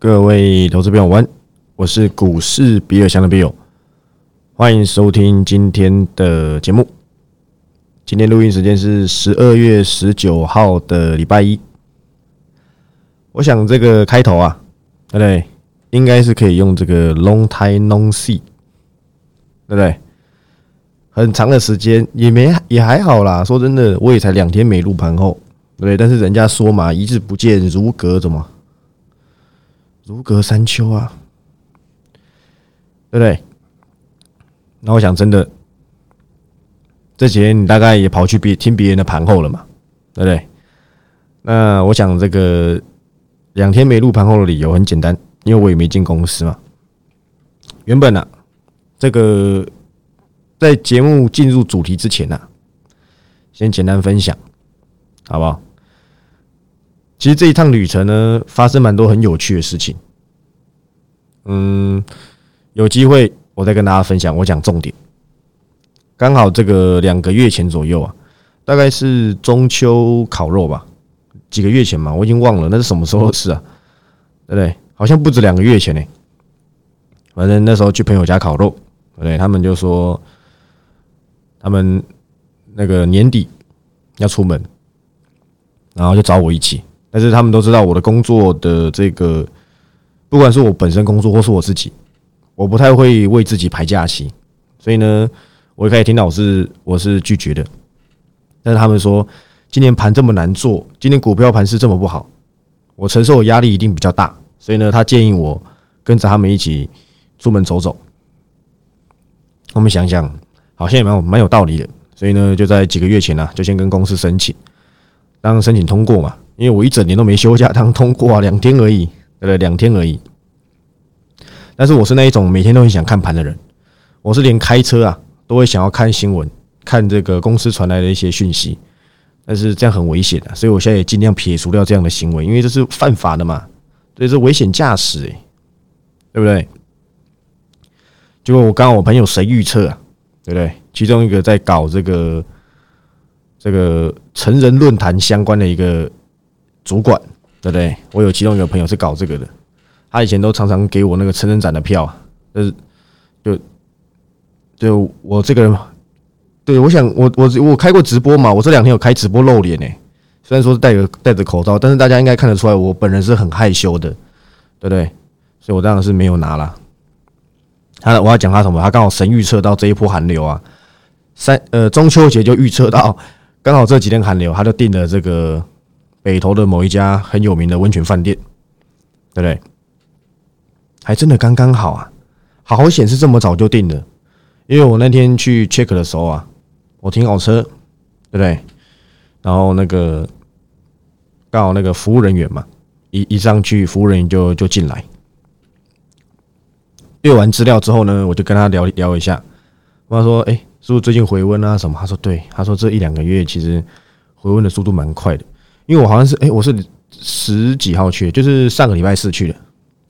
各位投资朋友，晚，我是股市比尔强的比友，欢迎收听今天的节目。今天录音时间是十二月十九号的礼拜一。我想这个开头啊，对不对？应该是可以用这个 “long time no see”，对不对？很长的时间也没也还好啦。说真的，我也才两天没录盘后，对不对？但是人家说嘛，一日不见如隔怎么？如隔三秋啊，对不对？那我想，真的这几天你大概也跑去别听别人的盘后了嘛，对不对？那我想，这个两天没录盘后的理由很简单，因为我也没进公司嘛。原本呢，这个在节目进入主题之前呢，先简单分享，好不好？其实这一趟旅程呢，发生蛮多很有趣的事情。嗯，有机会我再跟大家分享。我讲重点。刚好这个两个月前左右啊，大概是中秋烤肉吧，几个月前嘛，我已经忘了那是什么时候的事啊，对不对？好像不止两个月前呢。反正那时候去朋友家烤肉，对对？他们就说他们那个年底要出门，然后就找我一起。但是他们都知道我的工作的这个，不管是我本身工作或是我自己，我不太会为自己排假期，所以呢，我一开始听到我是我是拒绝的。但是他们说今年盘这么难做，今年股票盘是这么不好，我承受的压力一定比较大，所以呢，他建议我跟着他们一起出门走走。我们想想，好像也蛮有蛮有道理的，所以呢，就在几个月前呢，就先跟公司申请，当申请通过嘛。因为我一整年都没休假，当通过啊，两天而已，对不对？两天而已。但是我是那一种每天都很想看盘的人，我是连开车啊都会想要看新闻，看这个公司传来的一些讯息。但是这样很危险的，所以我现在也尽量撇除掉这样的行为，因为这是犯法的嘛，这是危险驾驶，诶，对不对？结果我刚刚我朋友谁预测啊，对不对？其中一个在搞这个这个成人论坛相关的一个。主管对不对？我有其中一个朋友是搞这个的，他以前都常常给我那个成人展的票，就是就就我这个人，对我想我我我开过直播嘛，我这两天有开直播露脸呢，虽然说是戴个戴着口罩，但是大家应该看得出来，我本人是很害羞的，对不对？所以我当然是没有拿了。他我要讲他什么？他刚好神预测到这一波寒流啊，三呃中秋节就预测到刚好这几天寒流，他就定了这个。北投的某一家很有名的温泉饭店，对不对？还真的刚刚好啊！好好显示这么早就定了，因为我那天去 check 的时候啊，我停好车，对不对？然后那个刚好那个服务人员嘛，一一上去，服务人员就就进来，阅完资料之后呢，我就跟他聊聊一下。他说：“哎，是不是最近回温啊？什么？”他说：“对。”他说：“这一两个月其实回温的速度蛮快的。”因为我好像是哎，我是十几号去，就是上个礼拜四去的。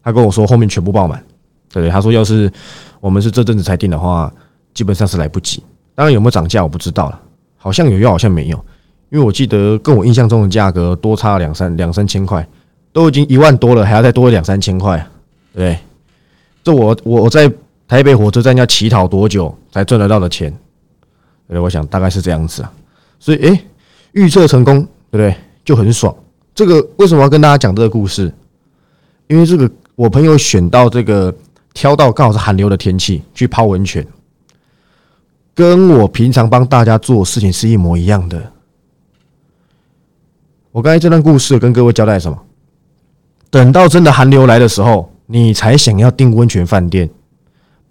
他跟我说后面全部爆满，对对？他说要是我们是这阵子才订的话，基本上是来不及。当然有没有涨价我不知道了，好像有又好像没有。因为我记得跟我印象中的价格多差两三两三千块，都已经一万多了，还要再多两三千块，对？这我我我在台北火车站要乞讨多久才赚得到的钱？对，我想大概是这样子啊。所以哎，预测成功，对不对？就很爽。这个为什么要跟大家讲这个故事？因为这个我朋友选到这个挑到刚好是寒流的天气去泡温泉，跟我平常帮大家做事情是一模一样的。我刚才这段故事跟各位交代什么？等到真的寒流来的时候，你才想要订温泉饭店，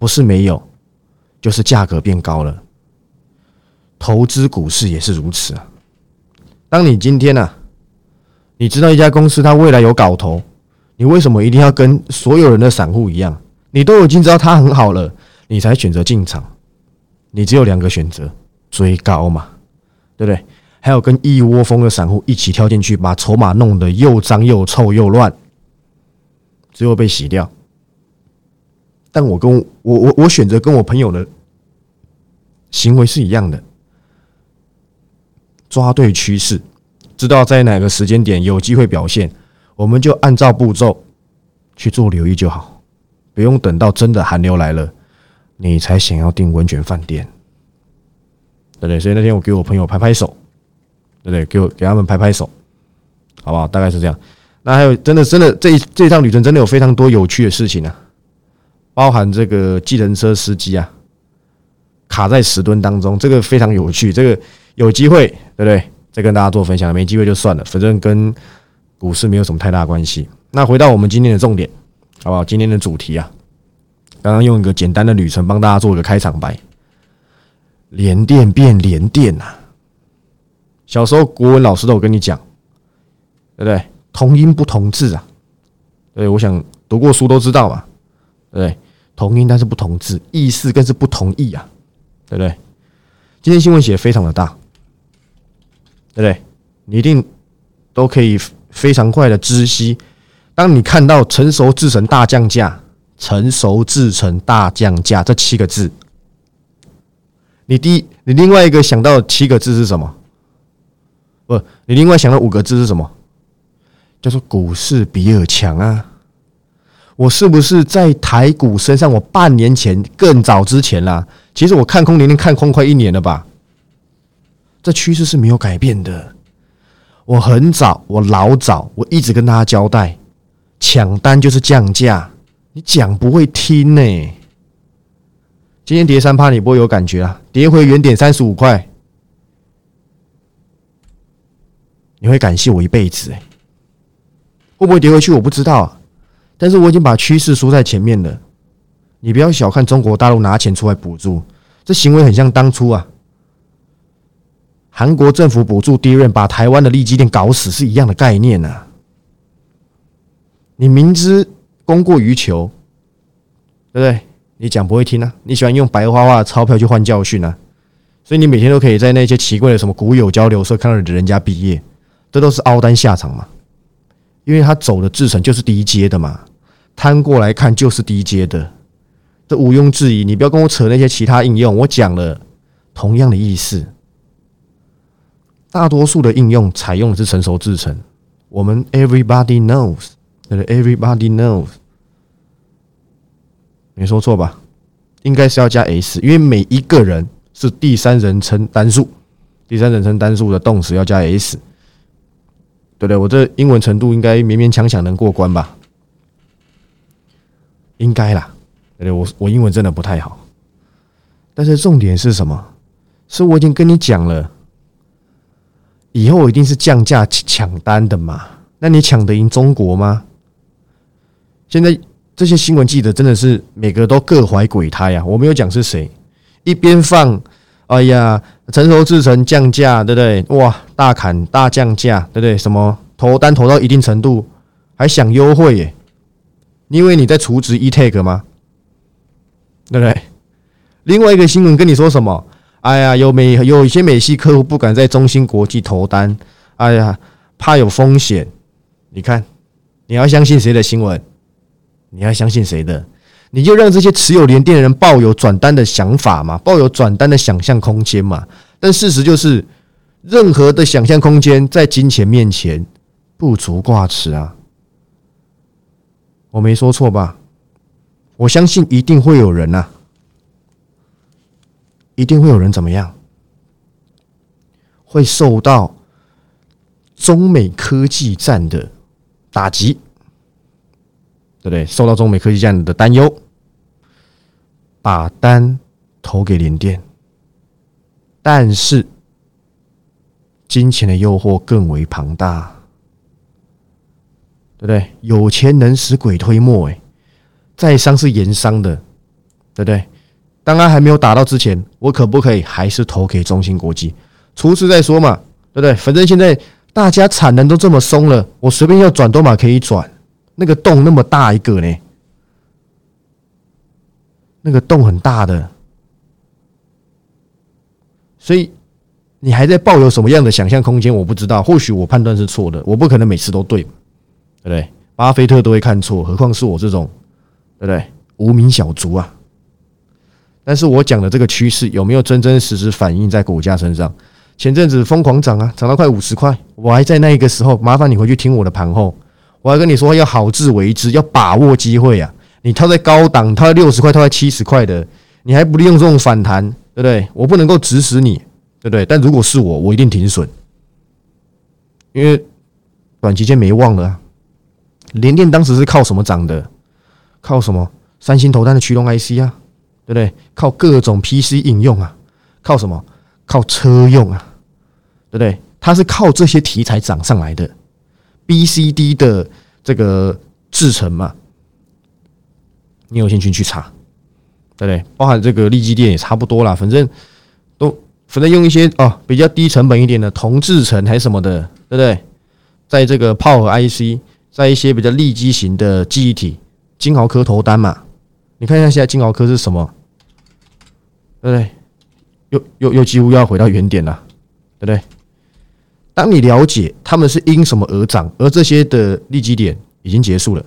不是没有，就是价格变高了。投资股市也是如此啊。当你今天呢？你知道一家公司它未来有搞头，你为什么一定要跟所有人的散户一样？你都已经知道它很好了，你才选择进场。你只有两个选择：追高嘛，对不对？还有跟一窝蜂的散户一起跳进去，把筹码弄得又脏又臭又乱，最后被洗掉。但我跟我我我选择跟我朋友的行为是一样的，抓对趋势。知道在哪个时间点有机会表现，我们就按照步骤去做留意就好，不用等到真的寒流来了，你才想要订温泉饭店，对不对？所以那天我给我朋友拍拍手，对不对？给我给他们拍拍手，好不好？大概是这样。那还有，真的真的这这趟旅程真的有非常多有趣的事情啊，包含这个计程车司机啊，卡在石墩当中，这个非常有趣。这个有机会，对不对？再跟大家做分享，没机会就算了，反正跟股市没有什么太大关系。那回到我们今天的重点，好不好？今天的主题啊，刚刚用一个简单的旅程帮大家做一个开场白。连电变连电呐！小时候国文老师都有跟你讲，对不对？同音不同字啊！对，我想读过书都知道嘛，对不对？同音但是不同字，意思更是不同意啊，对不对？今天新闻写非常的大，对不对？你一定都可以非常快的知悉。当你看到“成熟制成大降价”“成熟制成大降价”这七个字，你第一，你另外一个想到七个字是什么？不，你另外想到五个字是什么？叫做股市比尔强啊！我是不是在台股身上？我半年前更早之前啦，其实我看空连连看空快一年了吧？这趋势是没有改变的。我很早，我老早，我一直跟大家交代。抢单就是降价，你讲不会听呢。今天跌三趴，你不会有感觉啊？跌回原点三十五块，你会感谢我一辈子哎。会不会跌回去？我不知道，但是我已经把趋势输在前面了。你不要小看中国大陆拿钱出来补助，这行为很像当初啊，韩国政府补助低润把台湾的利基店搞死是一样的概念呐。你明知供过于求，对不对？你讲不会听啊！你喜欢用白花花的钞票去换教训啊！所以你每天都可以在那些奇怪的什么股友交流社看到人家毕业，这都是凹单下场嘛？因为他走的制程就是低阶的嘛，摊过来看就是低阶的，这毋庸置疑。你不要跟我扯那些其他应用，我讲了同样的意思。大多数的应用采用的是成熟制程，我们 everybody knows 对不对。Everybody knows，没说错吧？应该是要加 s，因为每一个人是第三人称单数，第三人称单数的动词要加 s，对不对？我这英文程度应该勉勉强强能过关吧？应该啦，对对？我我英文真的不太好，但是重点是什么？是我已经跟你讲了，以后一定是降价抢单的嘛？那你抢得赢中国吗？现在这些新闻记者真的是每个都各怀鬼胎啊！我没有讲是谁，一边放，哎呀，成熟制成降价，对不对？哇，大砍大降价，对不对？什么投单投到一定程度还想优惠耶？你以为你在储值 e take 吗？对不对？另外一个新闻跟你说什么？哎呀，有美有一些美系客户不敢在中芯国际投单，哎呀，怕有风险。你看，你要相信谁的新闻？你要相信谁的？你就让这些持有联电的人抱有转单的想法嘛，抱有转单的想象空间嘛。但事实就是，任何的想象空间在金钱面前不足挂齿啊！我没说错吧？我相信一定会有人呐，一定会有人怎么样？会受到中美科技战的打击。对不对？受到中美科技战的担忧，把单投给联电，但是金钱的诱惑更为庞大，对不对？有钱能使鬼推磨，哎，在商是盐商的，对不对？当然还没有打到之前，我可不可以还是投给中芯国际？出事再说嘛，对不对？反正现在大家产能都这么松了，我随便要转多码可以转。那个洞那么大一个呢？那个洞很大的，所以你还在抱有什么样的想象空间？我不知道，或许我判断是错的，我不可能每次都对，对不对？巴菲特都会看错，何况是我这种，对不对？无名小卒啊！但是我讲的这个趋势有没有真真实实反映在股价身上？前阵子疯狂涨啊，涨到快五十块，我还在那个时候，麻烦你回去听我的盘后。我还跟你说要好自为之，要把握机会啊！你套在高档，套在六十块，套在七十块的，你还不利用这种反弹，对不对？我不能够指使你，对不对？但如果是我，我一定停损，因为短期间没望了。啊联电当时是靠什么涨的？靠什么？三星投单的驱动 IC 啊，对不对？靠各种 PC 应用啊，靠什么？靠车用啊，对不对？它是靠这些题材涨上来的。BCD 的这个制成嘛，你有兴趣去查，对不对？包含这个利基电也差不多啦，反正都反正用一些哦比较低成本一点的铜制成还是什么的，对不对？在这个炮和 IC，在一些比较利基型的记忆体，金豪科投单嘛，你看一下现在金豪科是什么，对不对？又又又几乎要回到原点了，对不对？当你了解他们是因什么而涨，而这些的利基点已经结束了，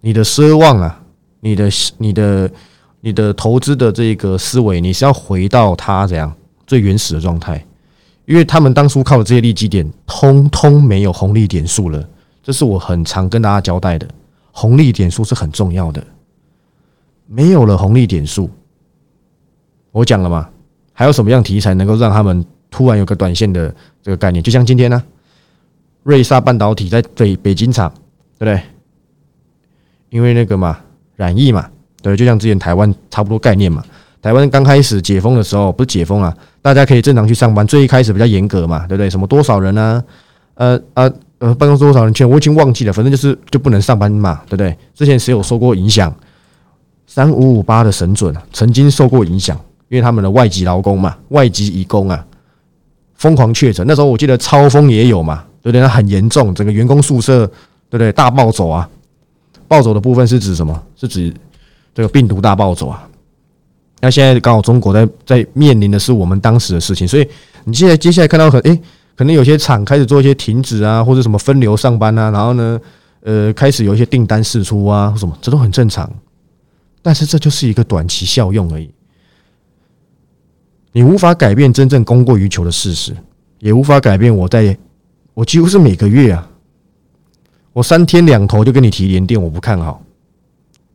你的奢望啊，你的你的你的投资的这个思维，你是要回到它怎样最原始的状态，因为他们当初靠的这些利基点，通通没有红利点数了。这是我很常跟大家交代的，红利点数是很重要的，没有了红利点数，我讲了嘛，还有什么样题材能够让他们？突然有个短线的这个概念，就像今天呢，瑞萨半导体在北北京厂，对不对？因为那个嘛，染疫嘛，对，就像之前台湾差不多概念嘛。台湾刚开始解封的时候，不是解封啊，大家可以正常去上班。最一开始比较严格嘛，对不对？什么多少人呢？呃呃呃，办公室多少人去？我已经忘记了，反正就是就不能上班嘛，对不对？之前谁有受过影响？三五五八的神准曾经受过影响，因为他们的外籍劳工嘛，外籍移工啊。疯狂确诊，那时候我记得超风也有嘛，对不对？那很严重，整个员工宿舍，对不对？大暴走啊！暴走的部分是指什么？是指这个病毒大暴走啊！那现在刚好中国在在面临的是我们当时的事情，所以你现在接下来看到很诶，可能有些厂开始做一些停止啊，或者什么分流上班啊，然后呢，呃，开始有一些订单释出啊，什么，这都很正常。但是这就是一个短期效用而已。你无法改变真正供过于求的事实，也无法改变我在，我几乎是每个月啊，我三天两头就跟你提连电，我不看好，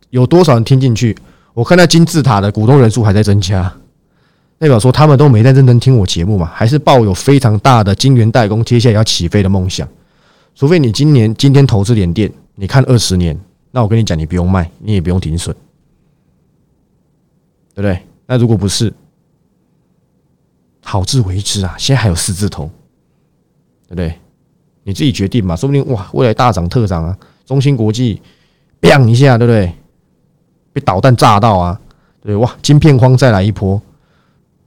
有多少人听进去？我看到金字塔的股东人数还在增加，代表说他们都没在认真听我节目嘛？还是抱有非常大的晶圆代工接下来要起飞的梦想？除非你今年今天投资连电，你看二十年，那我跟你讲，你不用卖，你也不用停损，对不对？那如果不是？好自为之啊！现在还有四字头，对不对？你自己决定嘛。说不定哇，未来大涨特涨啊！中芯国际，bang 一下，对不对？被导弹炸到啊，对哇，晶片荒再来一波，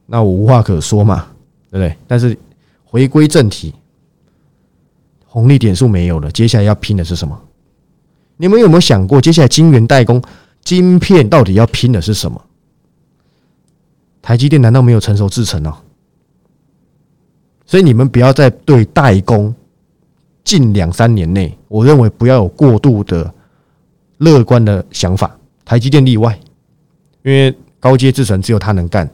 那我无话可说嘛，对不对？但是回归正题，红利点数没有了，接下来要拼的是什么？你们有没有想过，接下来晶圆代工晶片到底要拼的是什么？台积电难道没有成熟制程哦？所以你们不要再对代工近两三年内，我认为不要有过度的乐观的想法。台积电例外，因为高阶制程只有它能干，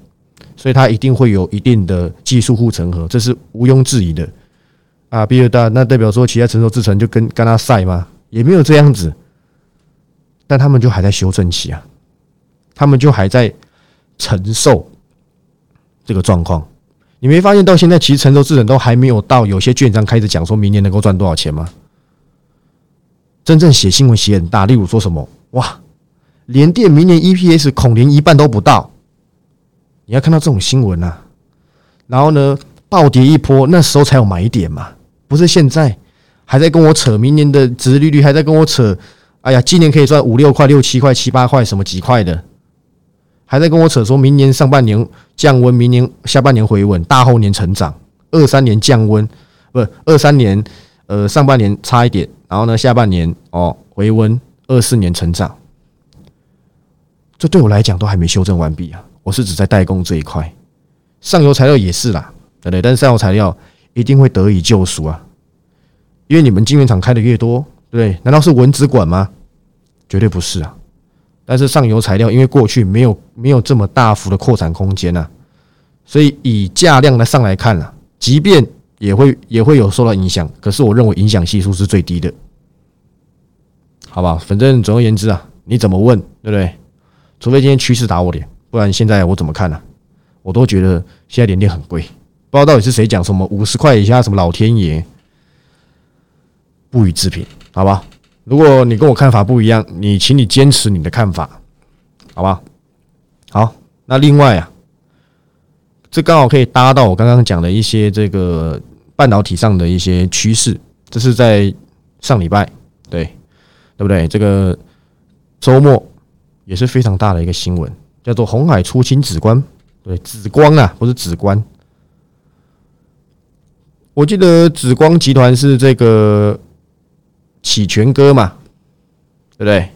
所以它一定会有一定的技术护城河，这是毋庸置疑的。啊，比尔大那代表说其他成熟制程就跟跟他赛吗？也没有这样子，但他们就还在修正期啊，他们就还在承受这个状况。你没发现到现在，其实成熟制程都还没有到，有些券商开始讲说明年能够赚多少钱吗？真正写新闻写很大，例如说什么哇，联电明年 EPS 恐连一半都不到，你要看到这种新闻啊，然后呢暴跌一波，那时候才有买点嘛，不是现在还在跟我扯明年的值利率，还在跟我扯，哎呀，今年可以赚五六块、六七块、七八块，什么几块的。还在跟我扯说，明年上半年降温，明年下半年回稳，大后年成长，二三年降温，不是，二三年呃上半年差一点，然后呢下半年哦回温，二四年成长，这对我来讲都还没修正完毕啊！我是指在代工这一块，上游材料也是啦，对不对？但是上游材料一定会得以救赎啊，因为你们晶圆厂开的越多，对不对？难道是文职管吗？绝对不是啊！但是上游材料因为过去没有没有这么大幅的扩产空间呐，所以以价量来上来看啊，即便也会也会有受到影响，可是我认为影响系数是最低的，好吧？反正总而言之啊，你怎么问，对不对？除非今天趋势打我脸，不然现在我怎么看呢？我都觉得现在连电很贵，不知道到底是谁讲什么五十块以下什么老天爷，不予置评，好吧？如果你跟我看法不一样，你请你坚持你的看法，好吧？好，那另外啊，这刚好可以搭到我刚刚讲的一些这个半导体上的一些趋势，这是在上礼拜，对对不对？这个周末。也是非常大的一个新闻，叫做红海出清紫光，对紫光啊，不是紫光。我记得紫光集团是这个启全哥嘛，对不对？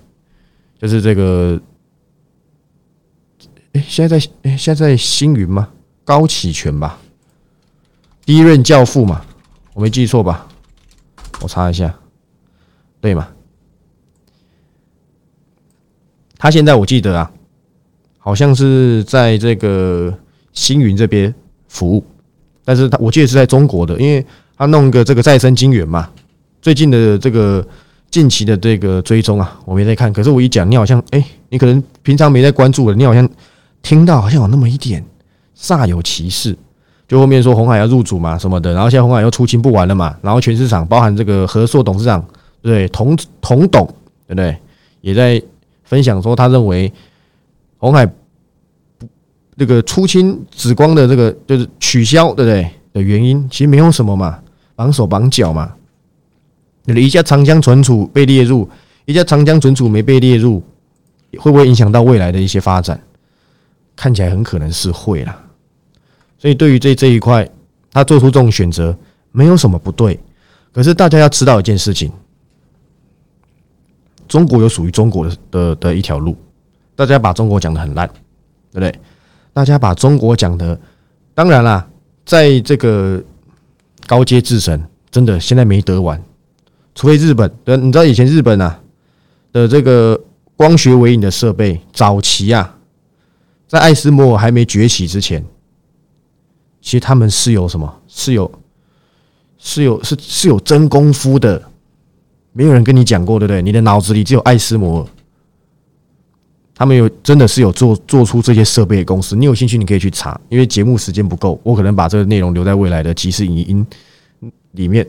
就是这个，哎，现在在哎，现在在星云吗？高启全吧，第一任教父嘛，我没记错吧？我查一下，对吗？他现在我记得啊，好像是在这个星云这边服务，但是他我记得是在中国的，因为他弄个这个再生晶圆嘛。最近的这个近期的这个追踪啊，我没在看。可是我一讲，你好像哎，你可能平常没在关注了，你好像听到好像有那么一点煞有其事。就后面说红海要入主嘛什么的，然后现在红海又出清不完了嘛，然后全市场包含这个合硕董事长对同同董对不对，也在。分享说，他认为红海不这个出清紫光的这个就是取消，对不对？的原因其实没有什么嘛，绑手绑脚嘛。你的一家长江存储被列入，一家长江存储没被列入，会不会影响到未来的一些发展？看起来很可能是会啦。所以对于这这一块，他做出这种选择没有什么不对。可是大家要知道一件事情。中国有属于中国的的的一条路，大家把中国讲的很烂，对不对？大家把中国讲的，当然啦，在这个高阶制程，真的现在没得玩，除非日本。对，你知道以前日本啊的这个光学微影的设备，早期啊，在爱斯摩尔还没崛起之前，其实他们是有什么？是有是有是是有真功夫的。没有人跟你讲过，对不对？你的脑子里只有爱斯摩尔，他们有真的是有做做出这些设备的公司。你有兴趣，你可以去查。因为节目时间不够，我可能把这个内容留在未来的即时影音里面，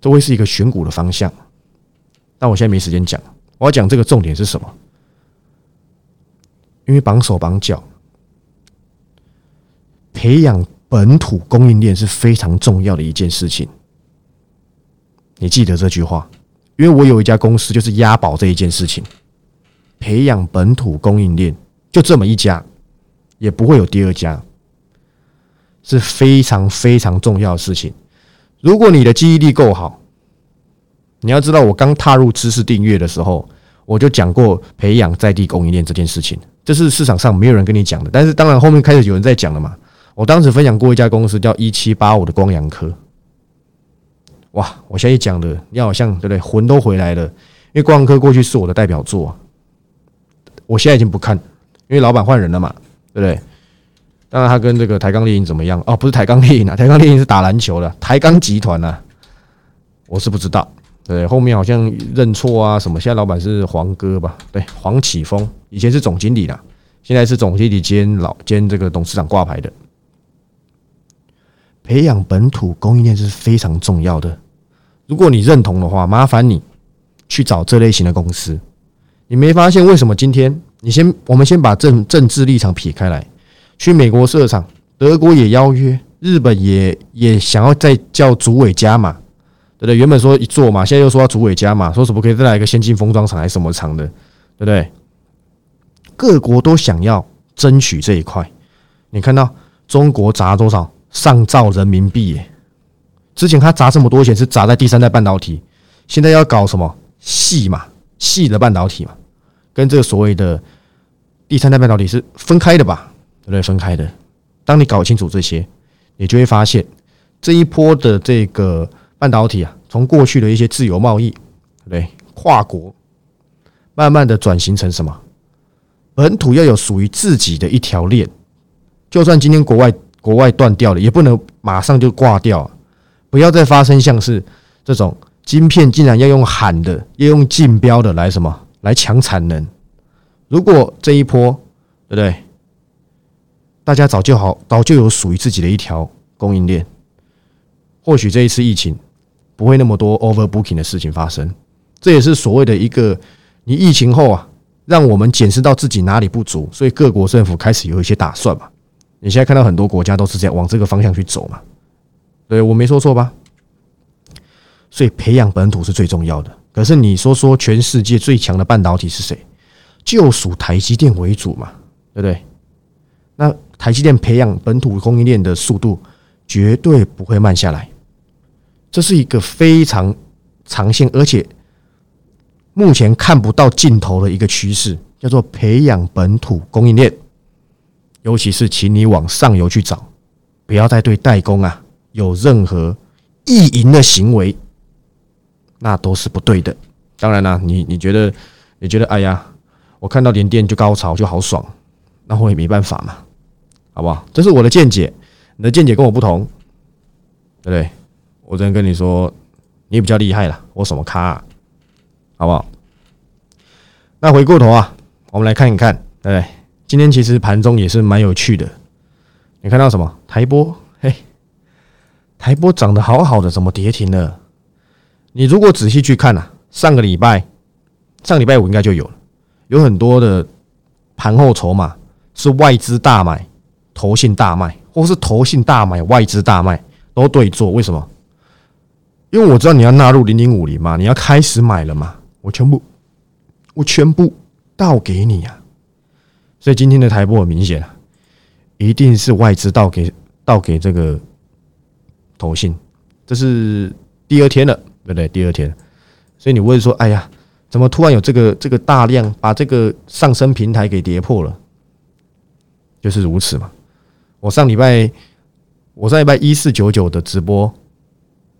都会是一个选股的方向。但我现在没时间讲，我要讲这个重点是什么？因为绑手绑脚，培养本土供应链是非常重要的一件事情。你记得这句话。因为我有一家公司，就是押宝这一件事情，培养本土供应链，就这么一家，也不会有第二家，是非常非常重要的事情。如果你的记忆力够好，你要知道，我刚踏入知识订阅的时候，我就讲过培养在地供应链这件事情，这是市场上没有人跟你讲的。但是当然后面开始有人在讲了嘛。我当时分享过一家公司叫一七八五的光阳科。哇！我现在讲的，你好像对不对？魂都回来了，因为光阳科过去是我的代表作，我现在已经不看，因为老板换人了嘛，对不对？当然，他跟这个台钢猎鹰怎么样？哦，不是台钢猎鹰啊，台钢猎鹰是打篮球的，台钢集团啊，我是不知道。对，后面好像认错啊什么？现在老板是黄哥吧？对，黄启峰，以前是总经理的，现在是总经理兼老兼这个董事长挂牌的。培养本土供应链是非常重要的。如果你认同的话，麻烦你去找这类型的公司。你没发现为什么今天你先我们先把政政治立场撇开来，去美国设厂，德国也邀约，日本也也想要再叫主委加码，对不对？原本说一做嘛，现在又说要主委加码，说什么可以再来一个先进封装厂还是什么厂的，对不对？各国都想要争取这一块。你看到中国砸多少上兆人民币？之前他砸这么多钱是砸在第三代半导体，现在要搞什么细嘛细的半导体嘛，跟这个所谓的第三代半导体是分开的吧？对不对？分开的。当你搞清楚这些，你就会发现这一波的这个半导体啊，从过去的一些自由贸易，对不对？跨国慢慢的转型成什么？本土要有属于自己的一条链，就算今天国外国外断掉了，也不能马上就挂掉。不要再发生像是这种晶片竟然要用喊的，要用竞标的来什么来抢产能。如果这一波，对不对？大家早就好，早就有属于自己的一条供应链。或许这一次疫情不会那么多 overbooking 的事情发生，这也是所谓的一个你疫情后啊，让我们检视到自己哪里不足，所以各国政府开始有一些打算嘛。你现在看到很多国家都是这样往这个方向去走嘛？对我没说错吧？所以培养本土是最重要的。可是你说说全世界最强的半导体是谁？就属台积电为主嘛，对不对？那台积电培养本土供应链的速度绝对不会慢下来，这是一个非常长线，而且目前看不到尽头的一个趋势，叫做培养本土供应链。尤其是，请你往上游去找，不要再对代工啊有任何意淫的行为，那都是不对的。当然了，你你觉得你觉得，哎呀，我看到连电就高潮就好爽，那我也没办法嘛，好不好？这是我的见解，你的见解跟我不同，对不对？我只能跟你说，你比较厉害了，我什么咖，好不好？那回过头啊，我们来看一看，对？今天其实盘中也是蛮有趣的，你看到什么？台波，嘿，台波涨得好好的，怎么跌停了？你如果仔细去看呐，上个礼拜，上礼拜五应该就有了，有很多的盘后筹码是外资大买、投信大卖，或是投信大买、外资大卖都对做，为什么？因为我知道你要纳入零零五零嘛，你要开始买了嘛，我全部，我全部倒给你呀。所以今天的台波很明显啊，一定是外资倒给倒给这个投信，这是第二天了，对不对？第二天，所以你问说，哎呀，怎么突然有这个这个大量把这个上升平台给跌破了？就是如此嘛。我上礼拜我上礼拜一四九九的直播，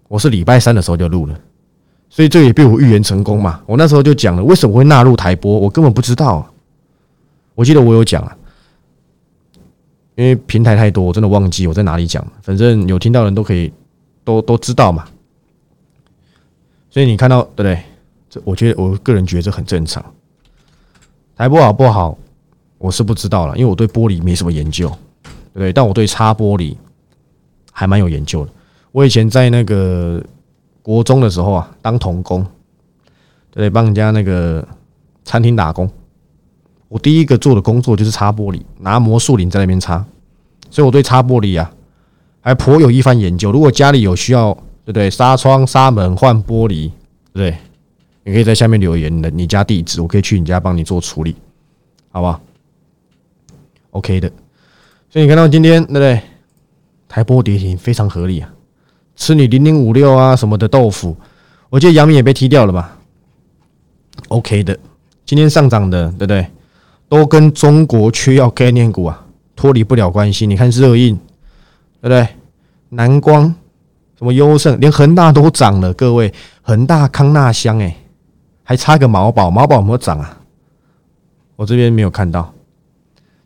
我是礼拜三的时候就录了，所以这也被我预言成功嘛。我那时候就讲了，为什么会纳入台播，我根本不知道。我记得我有讲啊，因为平台太多，我真的忘记我在哪里讲。反正有听到人都可以都都知道嘛。所以你看到对不对？这我觉得我个人觉得这很正常。台播好不好？我是不知道了，因为我对玻璃没什么研究，对？但我对擦玻璃还蛮有研究的。我以前在那个国中的时候啊，当童工，对，帮人家那个餐厅打工。我第一个做的工作就是擦玻璃，拿魔术林在那边擦，所以我对擦玻璃啊还颇有一番研究。如果家里有需要，对不对？纱窗、纱门换玻璃，对不对？你可以在下面留言你的你家地址，我可以去你家帮你做处理，好不好？OK 的。你看到今天对不对？台波跌停非常合理啊，吃你零零五六啊什么的豆腐，我记得杨明也被踢掉了吧？OK 的，今天上涨的，对不对？都跟中国缺药概念股啊脱离不了关系。你看热映，对不对？南光，什么优胜，连恒大都涨了。各位，恒大、康纳香，哎，还差个毛宝，毛宝有没有涨啊？我这边没有看到。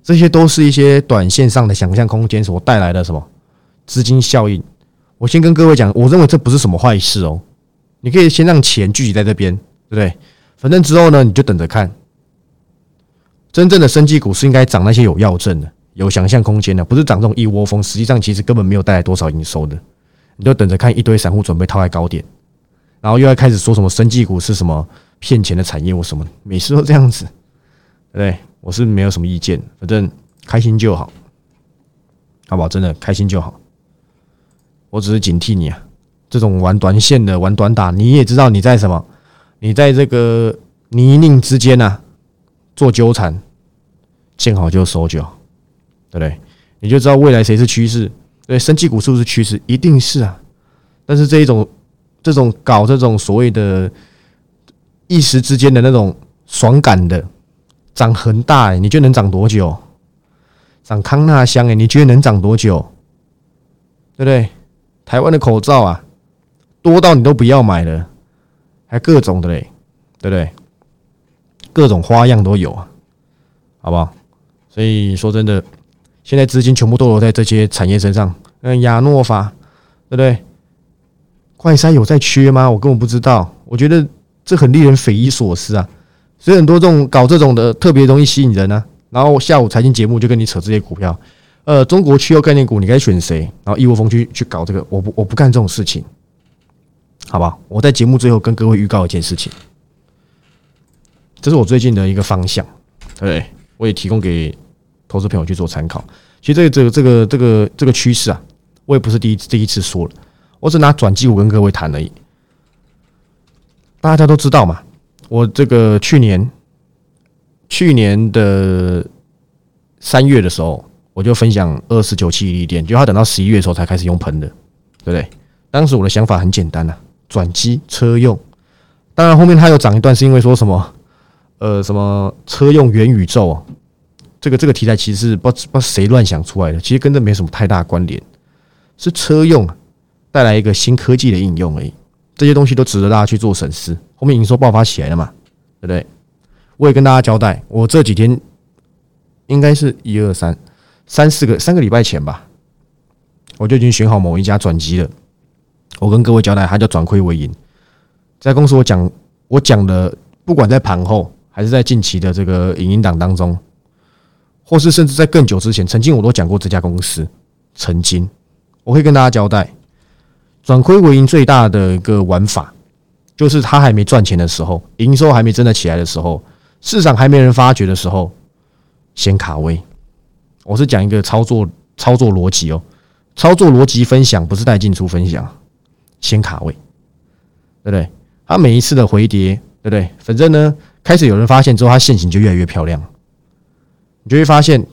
这些都是一些短线上的想象空间所带来的什么资金效应。我先跟各位讲，我认为这不是什么坏事哦。你可以先让钱聚集在这边，对不对？反正之后呢，你就等着看。真正的生技股是应该涨那些有药证的、有想象空间的，不是涨这种一窝蜂。实际上，其实根本没有带来多少营收的。你就等着看一堆散户准备套在高点，然后又要开始说什么生技股是什么骗钱的产业或什么，每次都这样子，对不对？我是没有什么意见，反正开心就好，好不好？真的开心就好。我只是警惕你啊，这种玩短线的、玩短打，你也知道你在什么？你在这个泥泞之间呐。做纠缠，见好就收就好，对不对？你就知道未来谁是趋势。对，生技股是不是趋势？一定是啊。但是这一种、这种搞这种所谓的一时之间的那种爽感的涨很大，你觉得能涨多久？涨康纳香哎，你觉得能涨多久？对不对？台湾的口罩啊，多到你都不要买了，还各种的嘞，对不对？各种花样都有啊，好不好？所以说真的，现在资金全部都留在这些产业身上。嗯，亚诺法，对不对？快筛有在缺吗？我根本不知道。我觉得这很令人匪夷所思啊！所以很多这种搞这种的特别容易吸引人啊。然后下午财经节目就跟你扯这些股票，呃，中国区优概念股你该选谁？然后一窝蜂去去搞这个，我不我不干这种事情，好吧？我在节目最后跟各位预告一件事情，这是我最近的一个方向，对，我也提供给投资朋友去做参考。其实这个这个这个这个这个趋势啊，我也不是第一第一次说了，我只拿转机股跟各位谈而已。大家都知道嘛，我这个去年。去年的三月的时候，我就分享二十九期利电，就要等到十一月的时候才开始用喷的，对不对？当时我的想法很简单呐，转机车用。当然后面它又涨一段，是因为说什么，呃，什么车用元宇宙啊，这个这个题材其实是不知不谁乱想出来的，其实跟这没什么太大关联，是车用带来一个新科技的应用而已。这些东西都值得大家去做审视。后面营收爆发起来了嘛，对不对？我也跟大家交代，我这几天应该是一二三三四个三个礼拜前吧，我就已经选好某一家转机了。我跟各位交代，它叫转亏为盈。在公司我讲我讲的，不管在盘后还是在近期的这个影音档当中，或是甚至在更久之前，曾经我都讲过这家公司。曾经我会跟大家交代，转亏为盈最大的一个玩法，就是它还没赚钱的时候，营收还没真的起来的时候。市场还没人发觉的时候，先卡位。我是讲一个操作操作逻辑哦，操作逻辑分享不是带进出分享，先卡位，对不对？它每一次的回跌，对不对？反正呢，开始有人发现之后，它线型就越来越漂亮。你就会发现，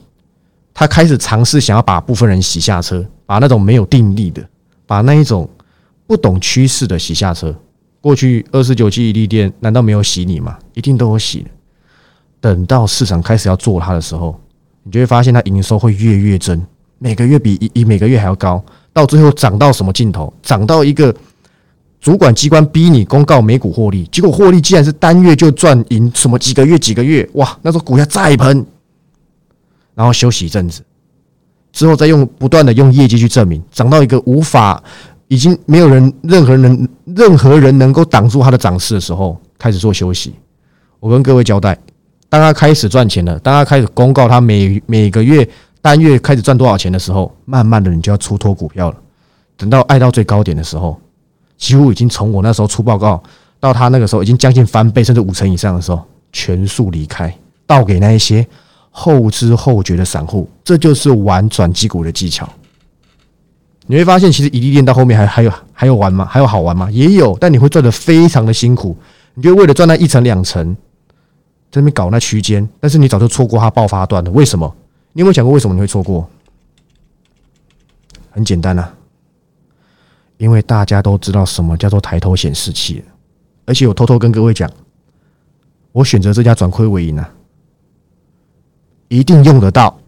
他开始尝试想要把部分人洗下车，把那种没有定力的，把那一种不懂趋势的洗下车。过去二十九期一利店难道没有洗你吗？一定都有洗的。等到市场开始要做它的时候，你就会发现它营收会月月增，每个月比一每个月还要高，到最后涨到什么尽头？涨到一个主管机关逼你公告每股获利，结果获利竟然是单月就赚赢什么几个月几个月？哇！那时候股价再喷，然后休息一阵子，之后再用不断的用业绩去证明，涨到一个无法已经没有人任何人任何人能够挡住它的涨势的时候，开始做休息。我跟各位交代。当他开始赚钱了，当他开始公告他每每个月单月开始赚多少钱的时候，慢慢的你就要出脱股票了。等到爱到最高点的时候，几乎已经从我那时候出报告到他那个时候已经将近翻倍，甚至五成以上的时候，全数离开，倒给那一些后知后觉的散户。这就是玩转机股的技巧。你会发现，其实一利店到后面还还有还有玩吗？还有好玩吗？也有，但你会赚的非常的辛苦。你就为了赚那一层两层。在那边搞那区间，但是你早就错过它爆发段了。为什么？你有没有想过为什么你会错过？很简单呐，因为大家都知道什么叫做抬头显示器而且我偷偷跟各位讲，我选择这家转亏为盈啊，一定用得到。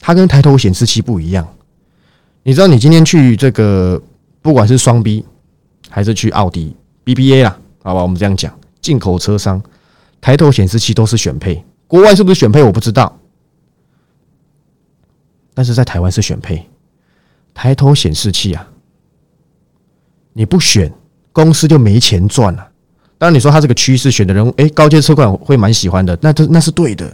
它跟抬头显示器不一样。你知道，你今天去这个，不管是双 B 还是去奥迪 BBA 啦，好吧，我们这样讲，进口车商。抬头显示器都是选配，国外是不是选配我不知道，但是在台湾是选配。抬头显示器啊，你不选，公司就没钱赚了。当然你说它这个趋势，选的人哎，高阶车款会蛮喜欢的，那这那是对的。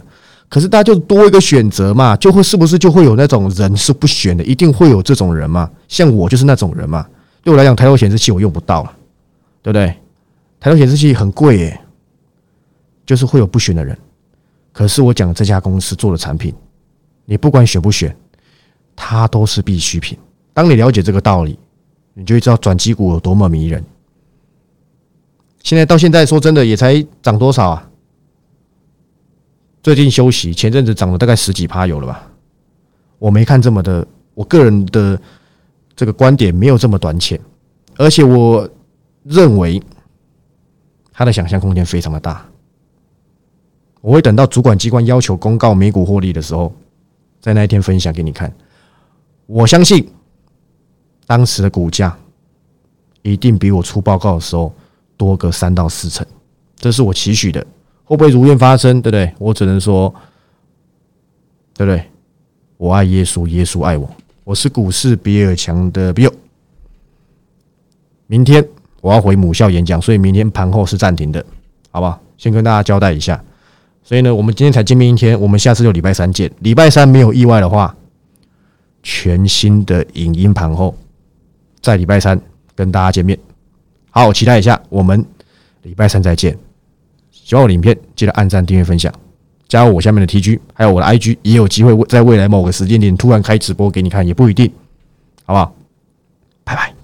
可是大家就多一个选择嘛，就会是不是就会有那种人是不选的？一定会有这种人嘛？像我就是那种人嘛。对我来讲，抬头显示器我用不到了，对不对？抬头显示器很贵耶。就是会有不选的人，可是我讲这家公司做的产品，你不管选不选，它都是必需品。当你了解这个道理，你就会知道转机股有多么迷人。现在到现在说真的，也才涨多少啊？最近休息，前阵子涨了大概十几趴有了吧？我没看这么的，我个人的这个观点没有这么短浅，而且我认为它的想象空间非常的大。我会等到主管机关要求公告美股获利的时候，在那一天分享给你看。我相信当时的股价一定比我出报告的时候多个三到四成，这是我期许的。会不会如愿发生？对不对？我只能说，对不对？我爱耶稣，耶稣爱我。我是股市比尔强的 Bill。明天我要回母校演讲，所以明天盘后是暂停的，好不好？先跟大家交代一下。所以呢，我们今天才见面一天，我们下次就礼拜三见。礼拜三没有意外的话，全新的影音盘后，在礼拜三跟大家见面。好，我期待一下，我们礼拜三再见。喜欢我的影片，记得按赞、订阅、分享，加入我下面的 TG，还有我的 IG，也有机会在未来某个时间点突然开直播给你看，也不一定，好不好？拜拜。